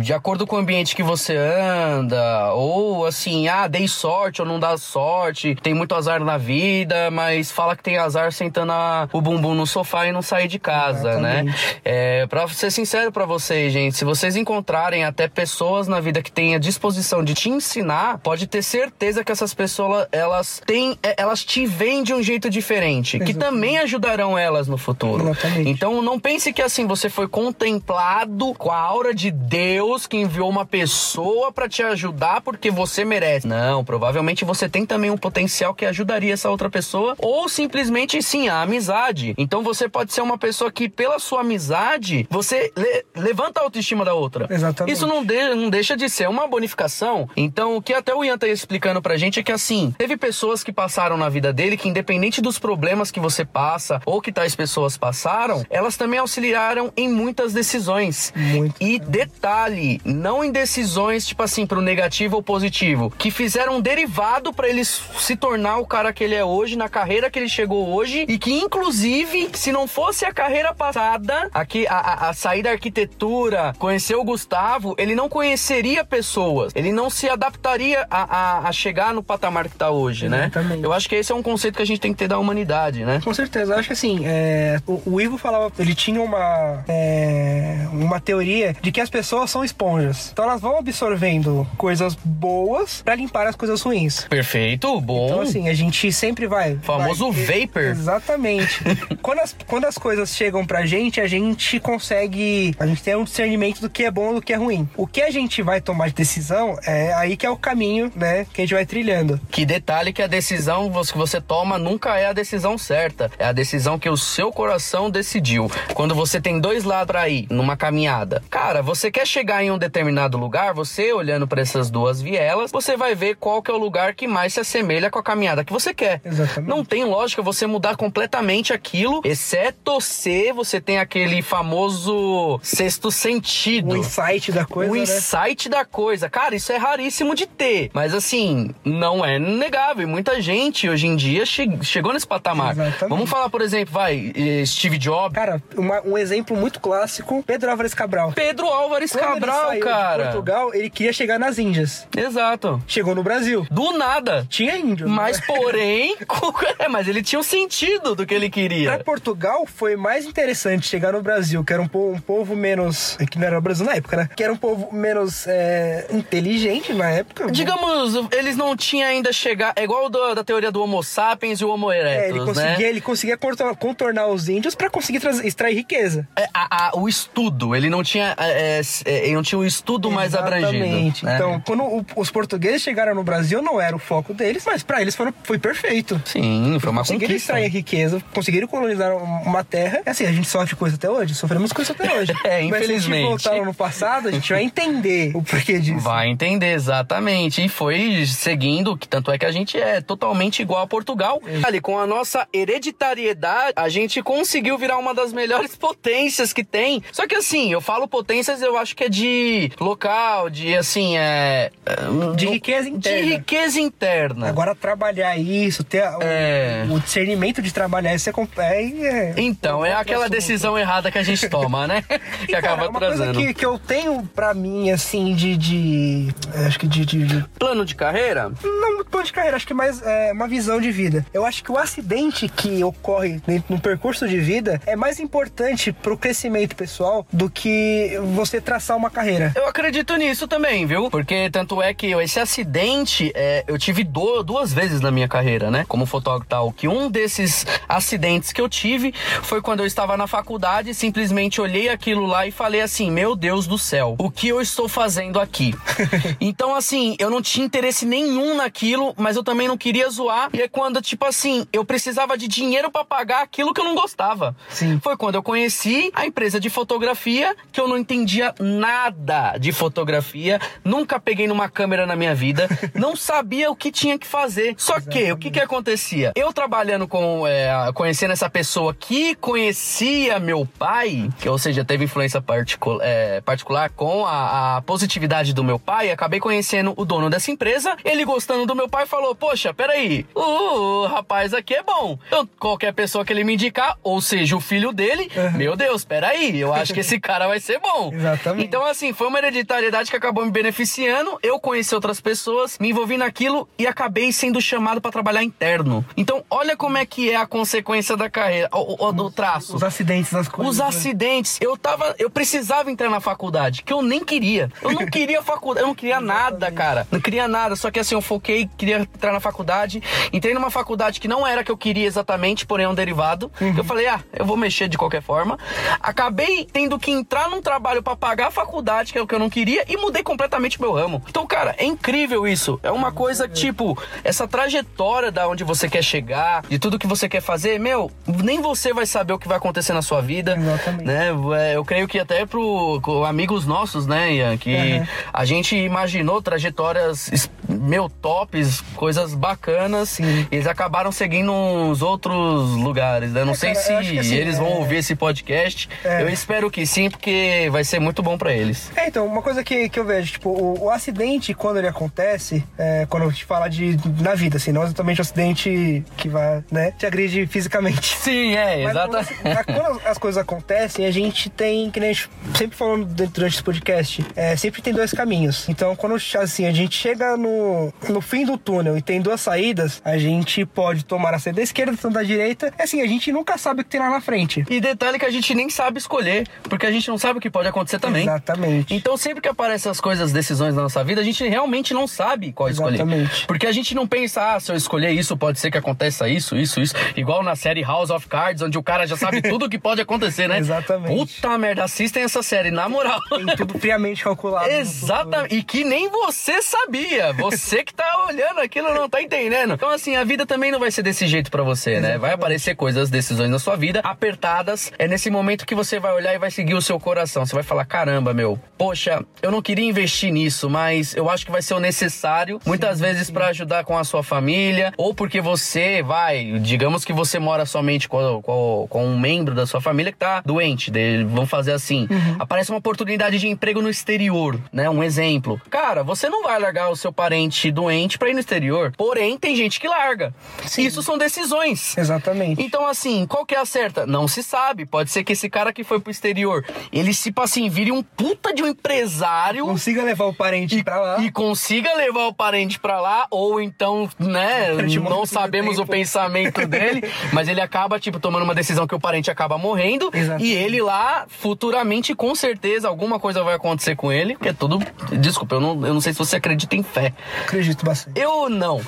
de acordo com o ambiente que você anda, ou assim, ah, dei sorte ou não dá sorte, tem muito azar na vida, mas fala que tem azar sentando a- o bumbum no sofá e não sair de casa, né? Exatamente. É, pra ser sincero pra vocês, gente, se vocês encontrarem até pessoas na vida que têm a disposição de te ensinar, pode ter certeza que essas pessoas, elas têm, é, elas te veem de um jeito diferente, que Exatamente. também ajudarão elas no futuro. Exatamente. Então não pense que assim você foi contemplado com a aura de Deus que enviou uma pessoa pra te ajudar porque você merece. Não, provavelmente você tem também um potencial que ajudaria essa outra pessoa ou simplesmente sim a amizade. Então você pode ser uma pessoa que pela sua amizade você le- levanta a autoestima da outra. Exatamente. Isso não, de- não deixa de ser uma bonificação. Então o que até o Ian tá explicando pra gente é que assim teve pessoas que passaram na vida dele que independente dos problemas que você passa ou que tais pessoas passaram, elas também auxiliaram em muitas decisões. Muito. E detalhe, não em decisões tipo assim pro negativo ou positivo, que fizeram um derivado pra ele se tornar o cara que ele é hoje, na carreira que ele chegou hoje e que inclusive, se não fosse a carreira passada, aqui a, a, a sair da arquitetura, conhecer o Gustavo, ele não conheceria pessoas, ele não se adaptaria a, a, a chegar no patamar que tá hoje, né? Exatamente. Eu acho que esse é um conceito que a gente tem que ter da humanidade, né? Com certeza, eu acho que assim, é, o, o Ivo falava, ele tinha uma, é, uma teoria de que as pessoas são esponjas. Então elas vão absorvendo coisas boas pra limpar as coisas ruins. Perfeito, bom. Então, assim, a gente sempre vai. Famoso vai- vapor. Exatamente. *laughs* quando, as, quando as coisas chegam pra gente, a gente consegue. A gente tem um discernimento do que é bom e do que é ruim. O que a gente vai tomar de decisão é aí que é o caminho, né? Que a gente vai trilhando. Que detalhe que a decisão que você toma nunca é a decisão certa. É a decisão que o seu coração decidiu. Quando você tem dois lados pra ir numa caminhada. Cara, você quer chegar em um determinado lugar, você olhando pra essas duas vielas, você vai ver qual que é o lugar que mais se assemelha com a caminhada que você quer. Exatamente. Não tem lógica você mudar completamente aquilo, exceto se você tem aquele famoso sexto sentido. O insight da coisa, o né? insight da coisa. Cara, isso é raríssimo de ter. Mas assim, não é negável. Muita gente hoje em dia che- chegou nesse patamar. Exatamente. Vamos falar, por exemplo, vai, eh, Steve Jobs. Cara, uma- um exemplo muito clássico: Pedro Álvares Cabral. Pedro Álvares Quando ele Cabral, saiu cara. De Portugal, ele queria chegar nas Índias. Exato. Chegou no Brasil. Do nada. Tinha índio. né? Mas, porém, *laughs* é, mas ele tinha um sentido do que ele Pra queria. Portugal foi mais interessante chegar no Brasil, que era um povo, um povo menos. Que não era o Brasil na época, né? Que era um povo menos é, inteligente na época. Digamos, eles não tinham ainda chegado. É igual do- da teoria do Homo sapiens e o Homo erectus, É, ele conseguia, né? ele conseguia contor- contornar os índios pra conseguir extrair riqueza. É, a- a- o estudo, ele não tinha, é, é, ele não tinha um estudo mais abrangido. Exatamente. né? Então, quando o- os portugueses chegaram no Brasil, não era o foco deles, mas pra eles foram, foi perfeito. Sim, foi uma conseguiram conquista. extrair riqueza, conseguiram colonizar uma terra. É assim, a gente sofre com isso até hoje, sofremos com isso até hoje. *laughs* É, Mas se infelizmente. gente voltar no passado, a gente vai entender o porquê disso. Vai entender, exatamente. E foi seguindo, que tanto é que a gente é totalmente igual a Portugal. Ali, com a nossa hereditariedade, a gente conseguiu virar uma das melhores *laughs* potências que tem. Só que assim, eu falo potências, eu acho que é de local, de assim, é. é, De riqueza interna. De riqueza interna. Agora, trabalhar isso, ter o, É. o discernimento de trabalhar isso é. é, é Então, é aquela assunto. decisão errada que a gente toma, né? E, *laughs* que cara, acaba uma trazendo. coisa que, que eu tenho pra mim, assim, de. de acho que de, de, de Plano de carreira? Não muito plano de carreira, acho que mais é, uma visão de vida. Eu acho que o acidente que ocorre no percurso de vida é mais importante pro crescimento pessoal do que você traçar uma carreira. Eu acredito nisso também, viu? Porque tanto é que esse acidente é, eu tive do, duas vezes na minha carreira, né? Como fotógrafo tal. Que um desses acidentes que eu tive foi quando eu estava na faculdade, simplesmente olhei aquilo lá e falei assim: Meu Deus do céu, o que eu estou fazendo aqui? *laughs* então, assim, eu não tinha interesse nenhum naquilo, mas eu também não queria zoar. E é quando, tipo assim, eu precisava de dinheiro para pagar aquilo que eu não gostava. Sim. Foi quando eu conheci a empresa de fotografia, que eu não entendia nada de fotografia, nunca peguei numa câmera na minha vida, *laughs* não sabia o que tinha que fazer. Só que, o que que acontecia? Eu trabalhando com, é, conhecendo essa pessoa que conhecia meu pai, que ou seja, teve influência particu é, particular com a, a positividade do meu pai, acabei conhecendo o dono dessa empresa, ele gostando do meu pai falou, poxa, peraí, o rapaz aqui é bom. Então, qualquer pessoa que ele me indicar, ou seja, o filho dele, meu Deus, peraí, eu acho que esse cara vai ser bom. *laughs* Exatamente. Então, assim, foi uma hereditariedade que acabou me beneficiando, eu conheci outras pessoas, me envolvi naquilo e acabei sendo chamado para trabalhar interno. Então, olha como é que é a consequência da carreira, o, o, do traço. Os acidentes das coisas. Os né? acidentes. Eu tava. Eu precisava entrar na faculdade, que eu nem queria. Eu não queria faculdade, eu não queria nada, cara. Não queria nada. Só que assim, eu foquei, queria entrar na faculdade. Entrei numa faculdade que não era a que eu queria exatamente, porém é um derivado. Eu falei, ah, eu vou mexer de qualquer forma. Acabei tendo que entrar num trabalho para pagar a faculdade, que é o que eu não queria, e mudei completamente meu ramo. Então, cara, é incrível isso. É uma coisa, tipo, essa trajetória da onde você quer chegar, de tudo que você quer fazer, meu, nem você vai saber o que vai acontecer na sua vida. Exatamente. Né? É, Eu creio que até pro amigos nossos, né, Ian, que Uhum. a gente imaginou trajetórias, meu, tops, coisas bacanas, Sim. e eles acabaram seguindo uns outros lugares, né? Não É, sei cara, se assim, eles vão é- ouvir esse podcast. É. Eu espero que sim, porque vai ser muito bom pra eles. É, então, uma coisa que, que eu vejo, tipo, o, o acidente, quando ele acontece, é, quando a gente fala de na vida, assim, não exatamente o acidente que vai, né, te agride fisicamente. *laughs* Sim, é, exatamente. quando, as- coisas acontecem, a gente tem, que nem a gente sempre falou durante esse podcast, é, sempre tem dois caminhos. Então, quando assim, a gente chega no, no fim do túnel e tem duas saídas, a gente pode tomar a saída da esquerda, tanto da direita. É assim, a gente nunca sabe o que tem lá na frente. E detalhe que a gente nem sabe escolher, porque a gente não sabe o que pode acontecer também. Exatamente. Então, sempre que aparecem as coisas, decisões na nossa vida, a gente realmente não sabe qual escolher. Exatamente. Porque a gente não pensa, ah, se eu escolher isso, pode ser que aconteça isso, isso, isso. Igual na série House of Cards, onde o cara já sabe *laughs* tudo o que pode acontecer, né? Exatamente. Puta merda, assistem essa série, na moral. Tem tudo friamente calculado. Exatamente. E que nem você sabia. Você que tá olhando aquilo não tá entendendo. Então, assim, a vida também não vai ser desse jeito pra você, né? Vai aparecer coisas, decisões na sua vida apertadas. É nesse momento que você vai olhar e vai seguir o seu coração. Você vai falar: caramba, meu, poxa, eu não queria investir nisso, mas eu acho que vai ser o necessário. Muitas vezes pra ajudar com a sua família, ou porque você vai, digamos que você mora somente com, com, com um membro da sua família que tá doente. Vamos fazer assim: aparece uma oportunidade de emprego no exterior, né? Um exemplo. Cara, você não vai largar o seu parente doente pra ir no exterior. Porém, tem gente que larga. Isso são decisões. Exatamente. Então, assim, qual que é a certa? Não se sabe. Pode ser que esse cara que foi pro exterior, ele, tipo assim, vire um puta de um empresário Consiga levar o parente e, pra lá. e consiga levar o parente pra lá, ou então, né, *laughs* não sabemos o pensamento dele, *laughs* mas ele acaba, tipo, tomando uma decisão que o parente acaba morrendo, Exatamente. e ele lá, futuramente, com certeza, alguma coisa vai acontecer com ele, que é tudo. Desculpa, eu não, eu não sei se você acredita em fé. Acredito bastante. Eu não.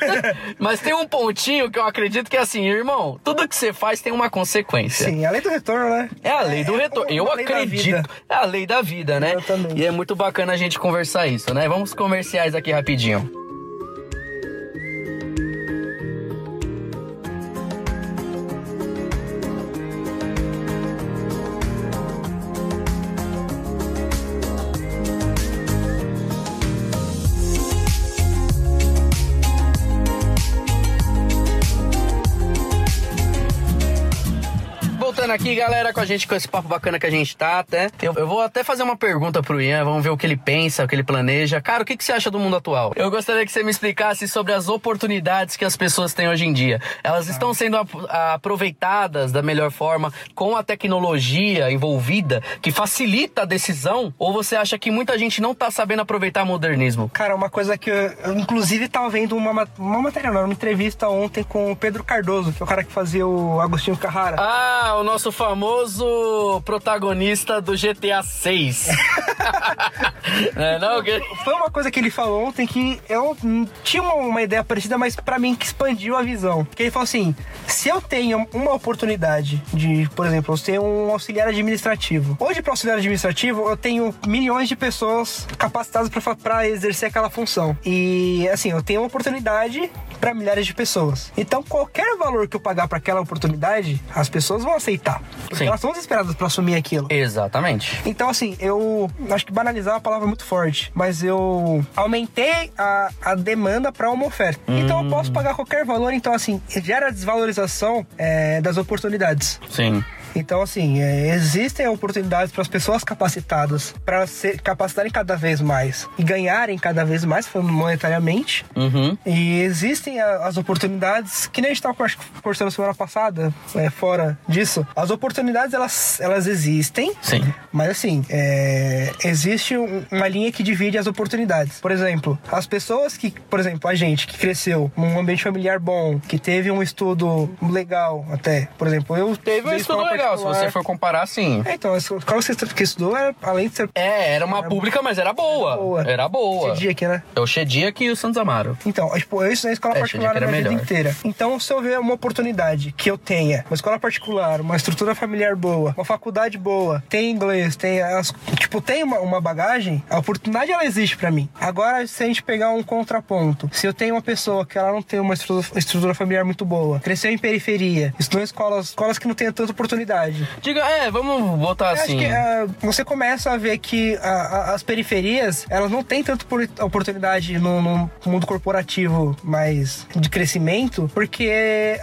*laughs* Mas tem um pontinho que eu acredito que é assim, irmão, tudo que você faz tem uma consequência. Sim, além do retorno, né? É a lei do É retorno. uma Eu lei acredito. É a lei da vida, né? Exatamente. E é muito bacana a gente conversar isso, né? Vamos comerciais aqui rapidinho. Com a gente, com esse papo bacana que a gente tá, até. Eu, eu vou até fazer uma pergunta pro Ian, vamos ver o que ele pensa, o que ele planeja. Cara, o que, que você acha do mundo atual? Eu gostaria que você me explicasse sobre as oportunidades que as pessoas têm hoje em dia. Elas estão sendo ap- aproveitadas da melhor forma com a tecnologia envolvida, que facilita a decisão? Ou você acha que muita gente não tá sabendo aproveitar o modernismo? Cara, uma coisa que eu, eu, inclusive tava vendo uma, ma- uma matéria, uma entrevista ontem com o Pedro Cardoso, que é o cara que fazia o Agostinho Carrara. Ah, o nosso nosso famoso protagonista do GTA 6. *laughs* é, não, que... Foi uma coisa que ele falou ontem que eu tinha uma, uma ideia parecida, mas para mim que expandiu a visão. Que ele falou assim: se eu tenho uma oportunidade de, por exemplo, eu tenho um auxiliar administrativo. Hoje, para auxiliar administrativo, eu tenho milhões de pessoas capacitadas para exercer aquela função. E assim, eu tenho uma oportunidade para milhares de pessoas. Então, qualquer valor que eu pagar para aquela oportunidade, as pessoas vão aceitar. Sim. Elas estão desesperadas para assumir aquilo. Exatamente. Então, assim, eu acho que banalizar é uma palavra muito forte, mas eu aumentei a, a demanda para uma oferta. Então, eu posso pagar qualquer valor. Então, assim, gera desvalorização é, das oportunidades. Sim. Então, assim, é, existem oportunidades para as pessoas capacitadas para se capacitarem cada vez mais e ganharem cada vez mais, monetariamente. Uhum. E existem a- as oportunidades, que nem a gente estava conversando semana passada, é, fora disso. As oportunidades, elas, elas existem. Sim. Mas assim, é, existe um- uma linha que divide as oportunidades. Por exemplo, as pessoas que, por exemplo, a gente que cresceu num ambiente familiar bom, que teve um estudo legal até, por exemplo, eu Teve um estudo escola se você for comparar, sim. É, então, a escola que você estudou, era, além de ser É, era uma pública, mas era boa. boa. Era boa. Esse dia aqui, né? É o Shediak e o Santos Amaro. Então, tipo, eu estudei escola É, particular a era minha vida melhor. inteira. Então, se eu ver uma oportunidade que eu tenha, uma escola particular, uma estrutura familiar boa, uma faculdade boa, tem inglês, tem as, tipo, tem uma, uma bagagem, a oportunidade ela existe pra mim. Agora, se a gente pegar um contraponto, se eu tenho uma pessoa que ela não tem uma estrutura, estrutura familiar muito boa, cresceu em periferia, estudou em escolas, escolas que não têm tanta oportunidade, Diga, é, vamos botar eu assim. acho que ah, você começa a ver que ah, ah, as periferias, elas não têm tanto por- oportunidade no, no mundo corporativo mais de crescimento, porque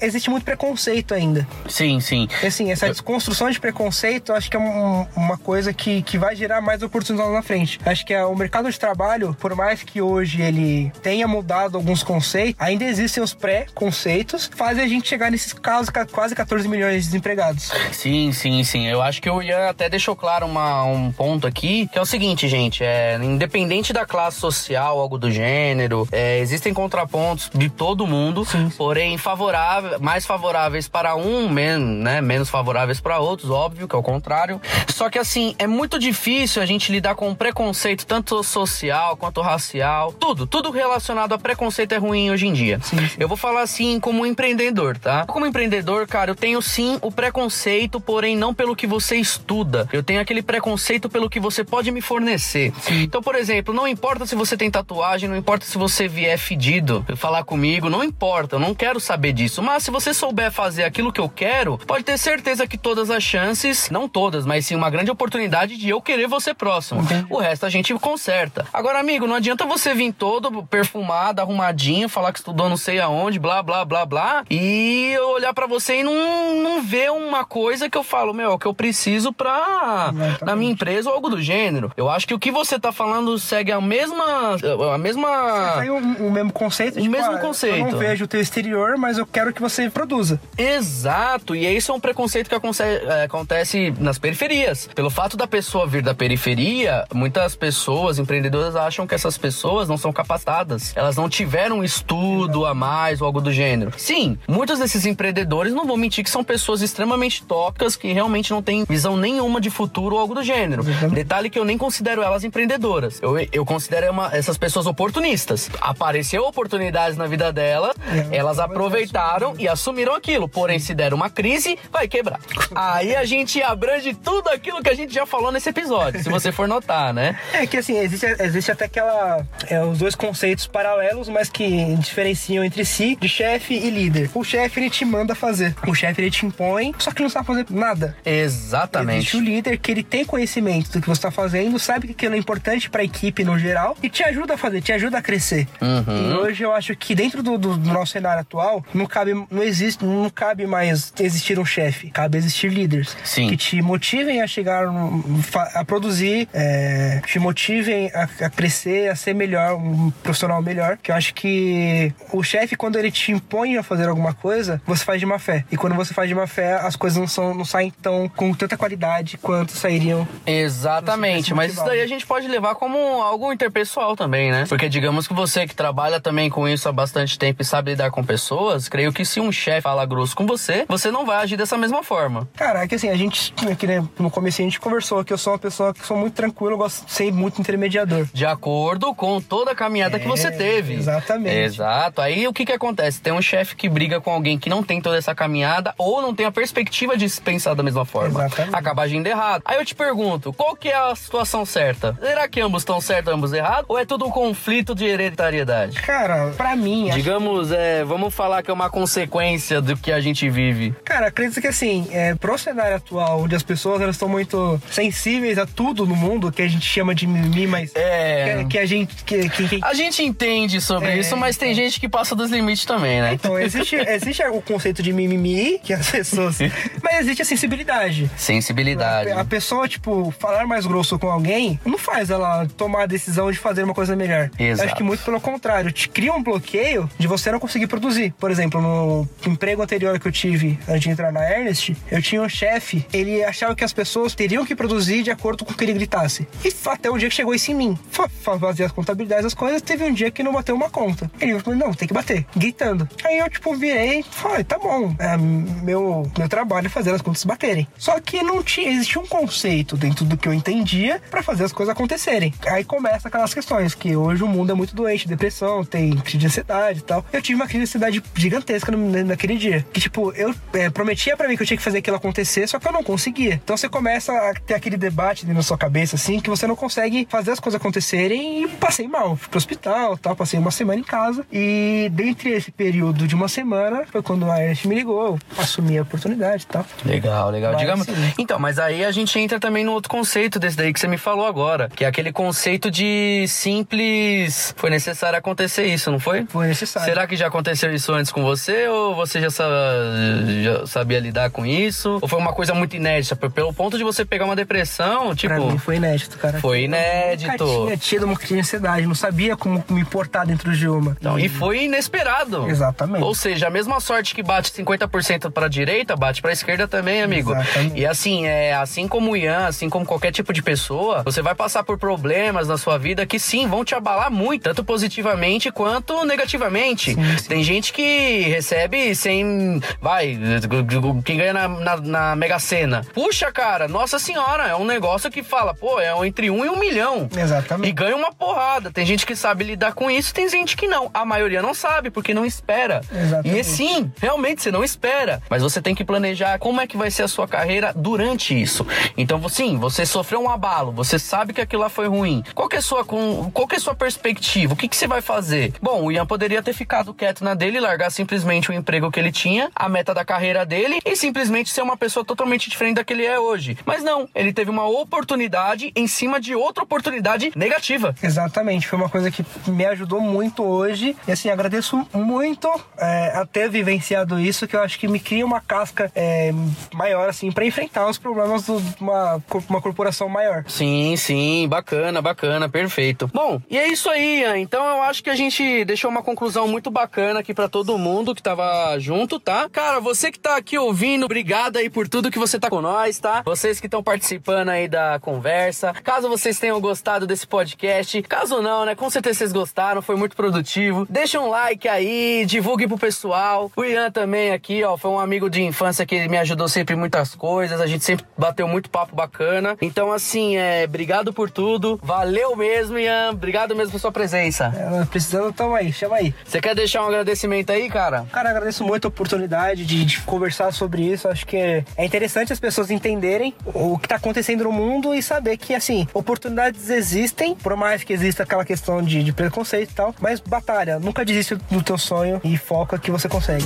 existe muito preconceito ainda. Sim, sim. E, assim, essa desconstrução de preconceito, acho que é um- uma coisa que, que vai gerar mais oportunidades na frente. Acho que o mercado de trabalho, por mais que hoje ele tenha mudado alguns conceitos, ainda existem os pré-conceitos, que fazem a gente chegar nesses casos, ca- quase 14 milhões de desempregados. Sim, sim, sim. Eu acho que o Ian até deixou claro uma- um ponto aqui, que é o seguinte, gente, é, independente da classe social, algo do gênero, é, existem contrapontos de todo mundo, porém favorável, mais favoráveis para um, men, né, menos favoráveis para outros, óbvio que é o contrário. Só que assim, é muito difícil a gente lidar com preconceito tanto social quanto racial, tudo, tudo relacionado a preconceito é ruim hoje em dia. Eu vou falar assim como empreendedor, tá? Como empreendedor, cara, eu tenho sim o preconceito, porém não pelo que você estuda. Eu tenho aquele preconceito pelo que você pode me fornecer. Então, por exemplo, não importa se você tem tatuagem, não importa se você vier fedido falar comigo, não importa, eu não quero saber disso. Mas se você souber fazer aquilo que eu quero, pode ter certeza que todas as chances, não todas, mas sim uma grande oportunidade de eu querer você próximo. O resto a gente conserta. Agora, amigo, não adianta você vir todo perfumado, arrumadinho, falar que estudou não sei aonde, blá, blá, blá, blá, e eu olhar pra você e não, não ver uma coisa que eu falo, meu, que eu preciso pra. Exatamente. na minha empresa ou algo do gênero. Eu acho que o que você tá falando segue a mesma. a mesma. Tem o, o mesmo conceito. O tipo, mesmo ah, Eu conceito. não vejo o teu exterior, mas eu quero que você produza. Exato, e isso é um preconceito que é, acontece nas periferias. Pelo fato da pessoa vir da periferia, muitas pessoas, empreendedoras, acham que essas pessoas não são capacitadas. Elas não tiveram estudo a mais ou algo do gênero. Sim, muitos desses empreendedores, não vou mentir, que são pessoas extremamente tópicas que realmente não têm visão nenhuma de futuro ou algo do gênero. Exatamente. Detalhe que eu nem considero elas empreendedoras. Eu, eu considero uma- essas pessoas oportunistas. Apareceu oportunidades na vida dela, É, elas aproveitaram e assumiram aquilo. Porém, se der uma crise, vai quebrar. Aí a gente abrange tudo aquilo que a gente já falou nesse episódio, se você for notar, né? É que assim, existe, existe até aquela. é, os dois conceitos paralelos, mas que diferenciam entre si de chefe e líder. O chefe ele te manda fazer. O chefe ele te impõe, só que não sabe fazer nada. Existe Exatamente. o líder que ele tem conhecimento do que você está fazendo, sabe que aquilo é importante para a equipe no geral e te ajuda a fazer, te ajuda a crescer. Uhum. E hoje eu acho que dentro do, do- do nosso cenário atual não cabe, não existe, não cabe mais existir um chefe, cabe existir líderes Sim. que te motivem a chegar, a produzir, é, te motivem a, a crescer, a ser melhor, um profissional melhor. Que eu acho que o chefe quando ele te impõe a fazer alguma coisa, você faz de má fé. E quando você faz de má fé, as coisas não, são, não saem tão com tanta qualidade quanto sairiam. Exatamente, mas isso daí a gente pode levar como algo interpessoal também, né? Porque digamos que você que trabalha também com isso há bastante tempo e sabe lidar com pessoas, creio que se um chefe fala grosso com você, você não vai agir dessa mesma forma. Cara, é que assim, a gente, é que, né, no começo a gente conversou que eu sou uma pessoa que sou muito tranquilo, eu gosto de ser muito intermediador. De acordo com toda a caminhada É, que você teve. exatamente. Exato. Aí o que que acontece? Tem um chefe que briga com alguém que não tem toda essa caminhada ou não tem a perspectiva de se pensar da mesma forma. Exatamente. Acaba agindo errado. Aí eu te pergunto, qual que é a situação certa? Será que ambos estão certos, ambos errados? Ou é tudo um conflito de hereditariedade? Cara, pra mim, acho Digamos, é, vamos falar que é uma consequência do que a gente vive. Cara, acredito que assim, é, pro cenário atual, onde as pessoas elas estão muito sensíveis a tudo no mundo, que a gente chama de mimimi, mas É. que, que a gente. Que, que- que- A gente entende sobre É, isso, mas tem gente que passa dos limites também, né? Então, existe, existe o conceito de mimimi, que as *laughs* pessoas. Mas existe a sensibilidade. Sensibilidade. A pessoa, tipo, falar mais grosso com alguém não faz ela tomar a decisão de fazer uma coisa melhor. Exato. Acho que muito pelo contrário, te cria um bloqueio de você não conseguir produzir. Por exemplo, no emprego anterior que eu tive antes de entrar na Ernest, eu tinha um chefe, ele achava que as pessoas teriam que produzir de acordo com o que ele gritasse. E até um dia que chegou isso em mim. Fa- fa- Fazer as contabilidades das coisas, teve um dia que não bateu uma conta. Ele falou, não, tem que bater, gritando. Aí eu, tipo, virei e falei, tá bom, é, meu, meu trabalho é fazer as contas baterem. Só que não tinha, existia um conceito dentro do que eu entendia pra fazer as coisas acontecerem. Aí começa aquelas questões, que hoje o mundo é muito doente, depressão, tem crise de ansiedade e tal. Eu tive uma crise de ansiedade gigantesca no- naquele dia. Que, tipo, eu é, prometia pra mim que eu tinha que fazer aquilo acontecer, só que eu não conseguia. Então você começa a ter aquele debate dentro da sua cabeça, assim, que você não consegue fazer as coisas acontecerem e passei mal. Fui pro hospital, tal, passei uma semana em casa. E dentre esse período de uma semana, foi quando a Ernest me ligou, eu assumi a oportunidade e tal. Legal, legal. Mas, Digamos. Então, mas aí a gente entra também no outro conceito desse daí que você me falou agora, que é aquele conceito de simples. Foi necessário acontecer isso, não foi? Foi necessário. Será que já aconteceu isso antes com você ou você já, sa- já sabia lidar com isso? Ou foi uma coisa muito inédita? Pelo ponto de você pegar uma depressão, tipo. Pra mim foi inédito, cara. Foi Eu inédito. Nunca tinha tido uma crise de ansiedade, não sabia como me portar dentro de uma. Então, e foi inesperado. Exatamente. Ou seja, a mesma sorte que bate 50% para a direita, bate para a esquerda também, amigo. Exatamente. E assim, é, assim como o Ian, assim como qualquer tipo de pessoa, você vai passar por problemas na sua vida que sim, vão te abalar muito, tanto positivamente quanto negativamente. Tem gente que recebe sem. Vai, quem ganha na, na, na Mega Sena. Puxa, cara, nossa senhora, é um negócio que fala, pô, é entre um e um milhão. E Exatamente. ganha uma porrada. Tem gente que sabe lidar com isso, tem gente que não. A maioria não sabe, porque não espera. Exatamente. E sim, realmente você não espera. Mas você tem que planejar como é que vai ser a sua carreira durante isso. Então, sim, você sofreu um abalo, você sabe que aquilo lá foi ruim. Qual que é a sua, qual que é a sua perspectiva? O que, que você vai fazer? Bom, o Ian poderia ter ficado quieto na dele, largar simplesmente o emprego que ele tinha, a meta da carreira dele, e simplesmente ser uma pessoa totalmente diferente da que ele é hoje. Mas não, ele teve uma oportunidade em cima de outra oportunidade negativa. Exatamente, foi uma coisa que me ajudou muito hoje. E assim, agradeço muito é, a ter vivenciado isso, que eu acho que me cria uma casca é, maior, assim, para enfrentar os problemas de uma, uma corporação maior. Sim, sim, bacana, bacana, perfeito. Bom, e é isso aí, Ian. Então eu acho que a gente deixou uma conclusão muito bacana aqui pra todo mundo que tava junto, tá? Cara, você que tá aqui ouvindo, obrigado aí por tudo que você tá com nós, tá? Vocês que estão participando aí da conversa. Caso vocês tenham gostado desse podcast, caso não, né? Com certeza vocês gostaram, foi muito produtivo. Deixa um like aí, divulgue pro pessoal. O Ian também aqui, ó, foi um amigo de infância que me ajudou sempre em muitas coisas. A gente sempre bateu muito papo bacana. Então, assim, é, obrigado por tudo. Valeu mesmo, Ian. Obrigado mesmo por sua presença. É, precisando, tamo aí, chama aí. Você quer deixar um agradecimento aí, cara? Cara, agradeço muito a oportunidade de, de conversar sobre isso. Acho que é, é interessante as pessoas entenderem o que tá acontecendo no mundo e saber que, assim, oportunidades existem, por mais que exista aquela questão de, de preconceito e tal, mas batalha, nunca desiste do teu sonho e foca que você consegue.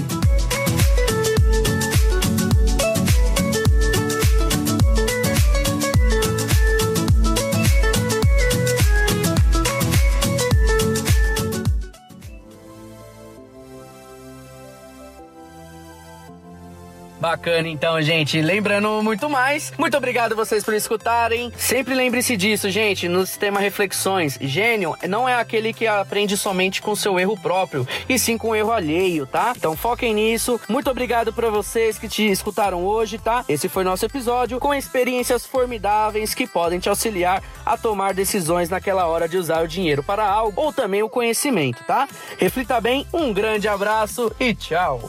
Bacana então, gente. Lembrando muito mais, muito obrigado vocês por escutarem. Sempre lembre-se disso, gente, no sistema Reflexões. Gênio não é aquele que aprende somente com seu erro próprio, e sim com erro alheio, tá? Então foquem nisso. Muito obrigado para vocês que te escutaram hoje, tá? Esse foi nosso episódio com experiências formidáveis que podem te auxiliar a tomar decisões naquela hora de usar o dinheiro para algo ou também o conhecimento, tá? Reflita bem, um grande abraço e tchau!